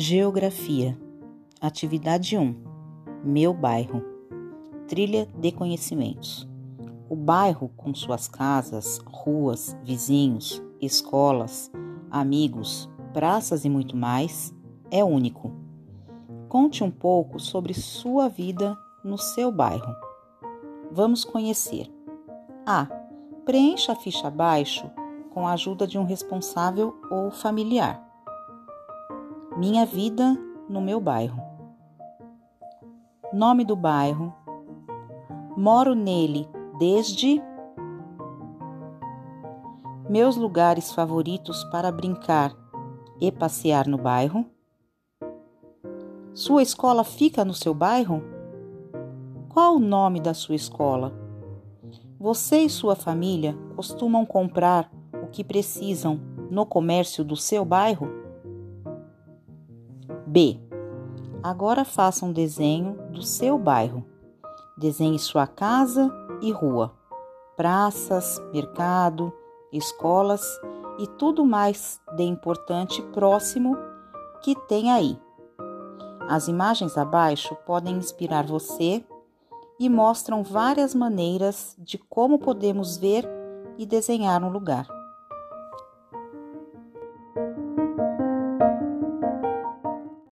Geografia. Atividade 1. Meu bairro. Trilha de conhecimentos. O bairro, com suas casas, ruas, vizinhos, escolas, amigos, praças e muito mais, é único. Conte um pouco sobre sua vida no seu bairro. Vamos conhecer. A. Preencha a ficha abaixo com a ajuda de um responsável ou familiar. Minha vida no meu bairro. Nome do bairro. Moro nele desde. Meus lugares favoritos para brincar e passear no bairro. Sua escola fica no seu bairro? Qual o nome da sua escola? Você e sua família costumam comprar o que precisam no comércio do seu bairro? B. Agora faça um desenho do seu bairro. Desenhe sua casa e rua, praças, mercado, escolas e tudo mais de importante próximo que tem aí. As imagens abaixo podem inspirar você e mostram várias maneiras de como podemos ver e desenhar um lugar.